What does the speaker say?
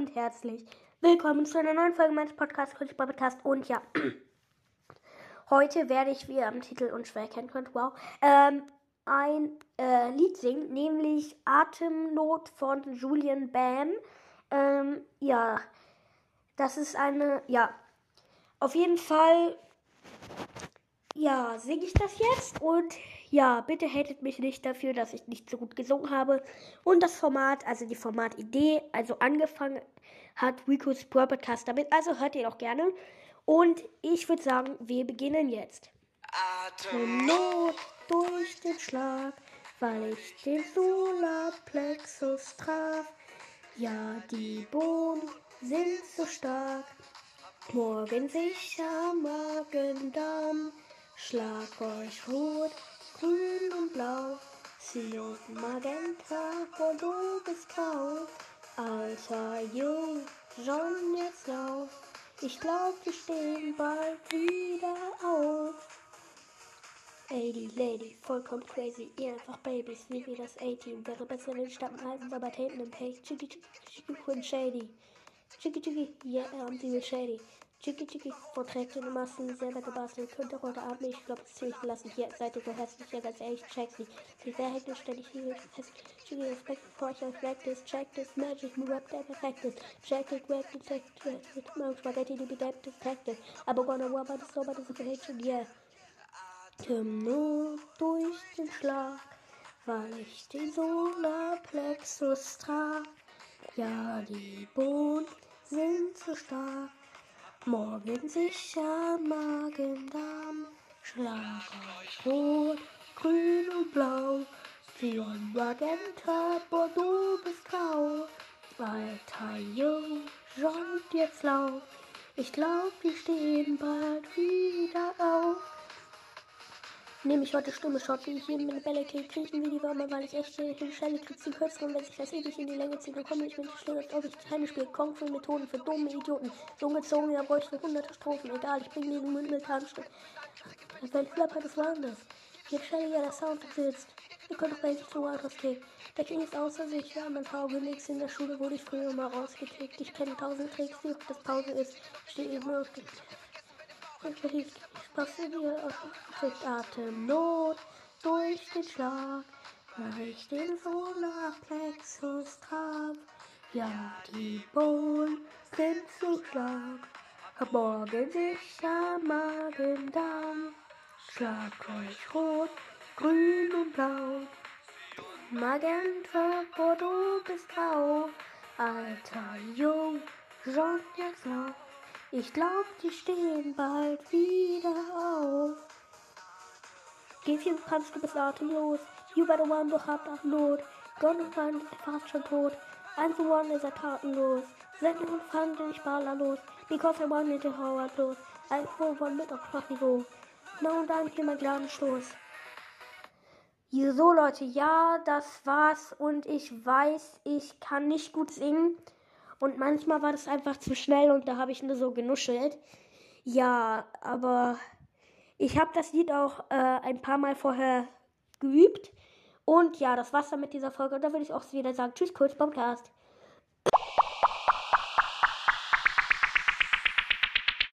und herzlich willkommen zu einer neuen Folge meines Podcasts, Coach Podcast. Und ja, heute werde ich, wie ihr am Titel unschwer erkennen könnt, wow, ähm, ein äh, Lied singen, nämlich Atemnot von Julian Bam. Ähm, ja, das ist eine, ja, auf jeden Fall, ja, singe ich das jetzt und ja, bitte hatet mich nicht dafür, dass ich nicht so gut gesungen habe. Und das Format, also die Formatidee, also angefangen hat Rico's Pro Podcast damit. Also hört ihr doch gerne. Und ich würde sagen, wir beginnen jetzt. Atemnot durch den Schlag, weil ich den Solarplexus traf. Ja, die Bohnen sind so stark. Morgen sicher Magen-Darm. Schlag euch rot grün und blau, Sion, Magenta, Bordeaux bis Grau. Alter Jung, schon jetzt lauf, ich glaub, wir stehen bald wieder auf. Ey, Lady, vollkommen crazy, ihr einfach Babys, wie wir das A-Team. Wäre besser, wenn statt halten, aber Taten im Page. Chicki, chicki, chicki, shady. Chicki, chicki, yeah, I'm shady. Chicky Chicky verträgt in Massen selber gebastelt. Könnte heute Abend, ich glaube, es ziemlich gelassen. Hier, seid ihr so hässlich, ja, ganz ehrlich, check's nicht. Sie sehr hektisch, ständig hier, hässlich. Chicky, respect, Porsche, practice, check this, magic, move up, that effective. Check it, wreck it, check it, with my spaghetti, die bedeckte, effective. Aber gonna war der Sober, das ist Hatred, yeah. Nur durch den Schlag, weil ich den Solarplexus trag. Ja, die Bohnen sind zu stark. Morgen sicher Magen-Darm, schlag euch rot, grün und blau, Zion, Magenta, Bordeaux bis Grau. Alter Jung, schaut jetzt laut, ich glaub, wir stehen bald wieder auf. Nehme ich heute Stimme Shot, ich hier mit Bälle kriege, kriechen wie die Würmer, weil ich echt die Schelle kriege den kürzeren, wenn sich das ewig in die Länge zieht, dann komme ich mit der Schläge, als ob ich keine spiele. Kung Fu Methoden für dumme Idioten. So ungezogen, da bräuchte ich hunderte Strophen. Egal, ich bringe diesen Mund mit Handstück. Das war ein Flapper des Landes. Hier Schelle ja der Sound sitzt. Ihr könnt doch endlich zu Walters Kick. Der King ist außer sich, ja, mein Tauge nix. In der Schule wurde ich früher mal rausgekickt. Ich kenne tausend Tricks, wie das Pause ist. Stehe immer auf passe dir auf Atemnot durch den Schlag, weil ich den Solarplexus trag. Ja, die Bohnen sind zu stark. Hab morgen sicher Magen-Darm. Schlag euch rot, grün und blau. Magenta, Bordeaux bis grau. Alter Jung, schon jetzt laut. Ich glaub, die stehen bald wieder auf. Gehfchen kannst du bis atemlos. You better one, du habt nach Not. Gonna find ist fast schon tot. Eins zu one ist er tatenlos. Senden und fangen den Spaler los. Because I wanted to Howard los. Ein One mit auf Sprachniveau. Na und dann hier mein Gnadenstoß. So Leute, ja, das war's und ich weiß, ich kann nicht gut singen. Und manchmal war das einfach zu schnell und da habe ich nur so genuschelt. Ja, aber ich habe das Lied auch äh, ein paar Mal vorher geübt. Und ja, das war's dann mit dieser Folge. Und da würde ich auch wieder sagen, tschüss, kurz Podcast.